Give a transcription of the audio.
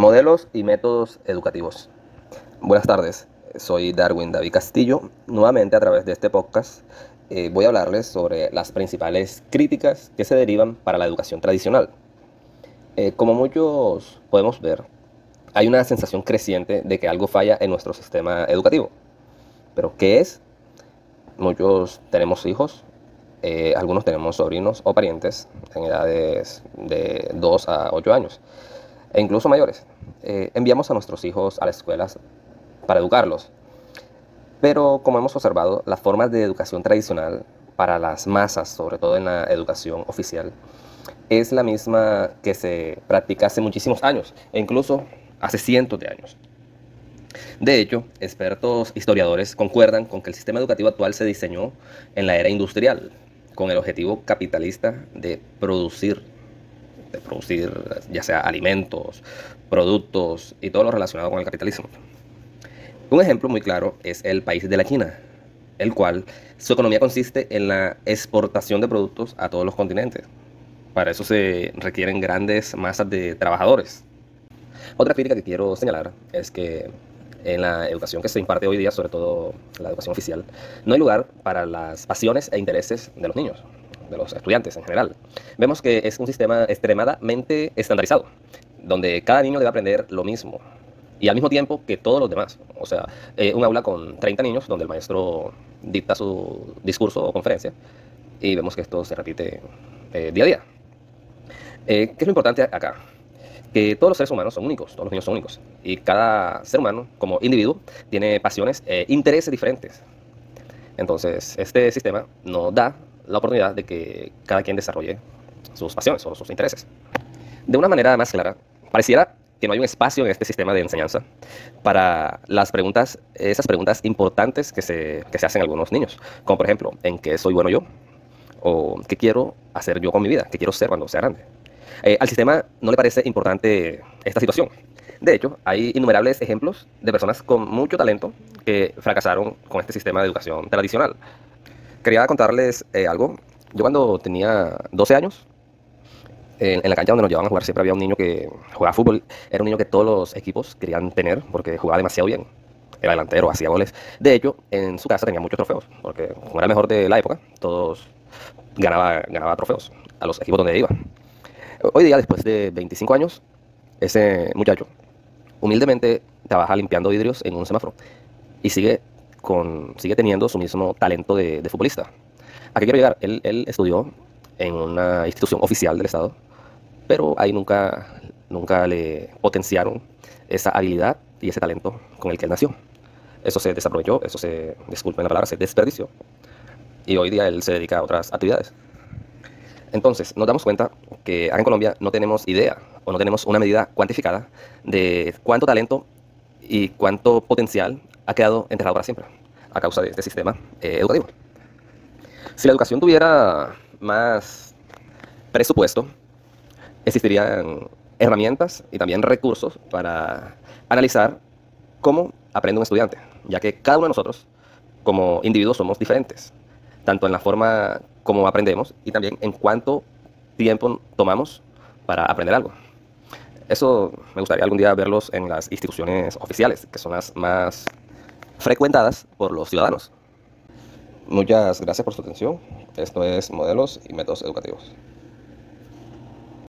Modelos y métodos educativos. Buenas tardes, soy Darwin David Castillo. Nuevamente a través de este podcast eh, voy a hablarles sobre las principales críticas que se derivan para la educación tradicional. Eh, como muchos podemos ver, hay una sensación creciente de que algo falla en nuestro sistema educativo. ¿Pero qué es? Muchos tenemos hijos, eh, algunos tenemos sobrinos o parientes en edades de 2 a 8 años e incluso mayores. Eh, enviamos a nuestros hijos a las escuelas para educarlos. Pero como hemos observado, las formas de educación tradicional para las masas, sobre todo en la educación oficial, es la misma que se practica hace muchísimos años e incluso hace cientos de años. De hecho, expertos historiadores concuerdan con que el sistema educativo actual se diseñó en la era industrial, con el objetivo capitalista de producir de producir ya sea alimentos, productos y todo lo relacionado con el capitalismo. Un ejemplo muy claro es el país de la China, el cual su economía consiste en la exportación de productos a todos los continentes. Para eso se requieren grandes masas de trabajadores. Otra crítica que quiero señalar es que en la educación que se imparte hoy día, sobre todo la educación oficial, no hay lugar para las pasiones e intereses de los niños de los estudiantes en general. Vemos que es un sistema extremadamente estandarizado, donde cada niño debe aprender lo mismo y al mismo tiempo que todos los demás. O sea, eh, un aula con 30 niños donde el maestro dicta su discurso o conferencia y vemos que esto se repite eh, día a día. Eh, ¿Qué es lo importante acá? Que todos los seres humanos son únicos, todos los niños son únicos y cada ser humano como individuo tiene pasiones e intereses diferentes. Entonces, este sistema nos da la oportunidad de que cada quien desarrolle sus pasiones o sus intereses. De una manera más clara, pareciera que no hay un espacio en este sistema de enseñanza para las preguntas, esas preguntas importantes que se, que se hacen algunos niños, como por ejemplo, ¿en qué soy bueno yo? ¿O qué quiero hacer yo con mi vida? ¿Qué quiero ser cuando sea grande? Eh, al sistema no le parece importante esta situación. De hecho, hay innumerables ejemplos de personas con mucho talento que fracasaron con este sistema de educación tradicional. Quería contarles eh, algo. Yo cuando tenía 12 años, en, la cancha donde nos llevaban a jugar, siempre había un niño que jugaba fútbol. Era un niño que todos los equipos querían tener porque jugaba demasiado bien. Era delantero, hacía goles. De hecho, en su casa tenía muchos trofeos, porque era el mejor de la época, todos ganaba, ganaba trofeos a los equipos donde iba. Hoy día, después de 25 años, ese muchacho humildemente trabaja limpiando vidrios en un semáforo y sigue sigue teniendo su mismo talento de, futbolista. ¿A qué quiero llegar? Él, él, estudió en una institución oficial del Estado, pero ahí nunca, nunca le potenciaron esa habilidad y ese talento con el que él nació. Eso se desaprovechó, eso se, disculpen la palabra, se desperdició. Y hoy día él se dedica a otras actividades. Entonces, nos damos cuenta que en Colombia no tenemos idea o no tenemos una medida cuantificada de cuánto talento y cuánto potencial ha quedado enterrado para siempre a causa de este sistema eh, educativo. Si la educación tuviera más presupuesto, existirían herramientas y también recursos para analizar cómo aprende un estudiante, ya que cada uno de nosotros como individuos somos diferentes, tanto en la forma como aprendemos y también en cuánto tiempo tomamos para aprender algo. Eso me gustaría algún día verlos en las instituciones oficiales, que son las más frecuentadas por los ciudadanos. Muchas gracias por su atención. Esto es Modelos y Métodos Educativos.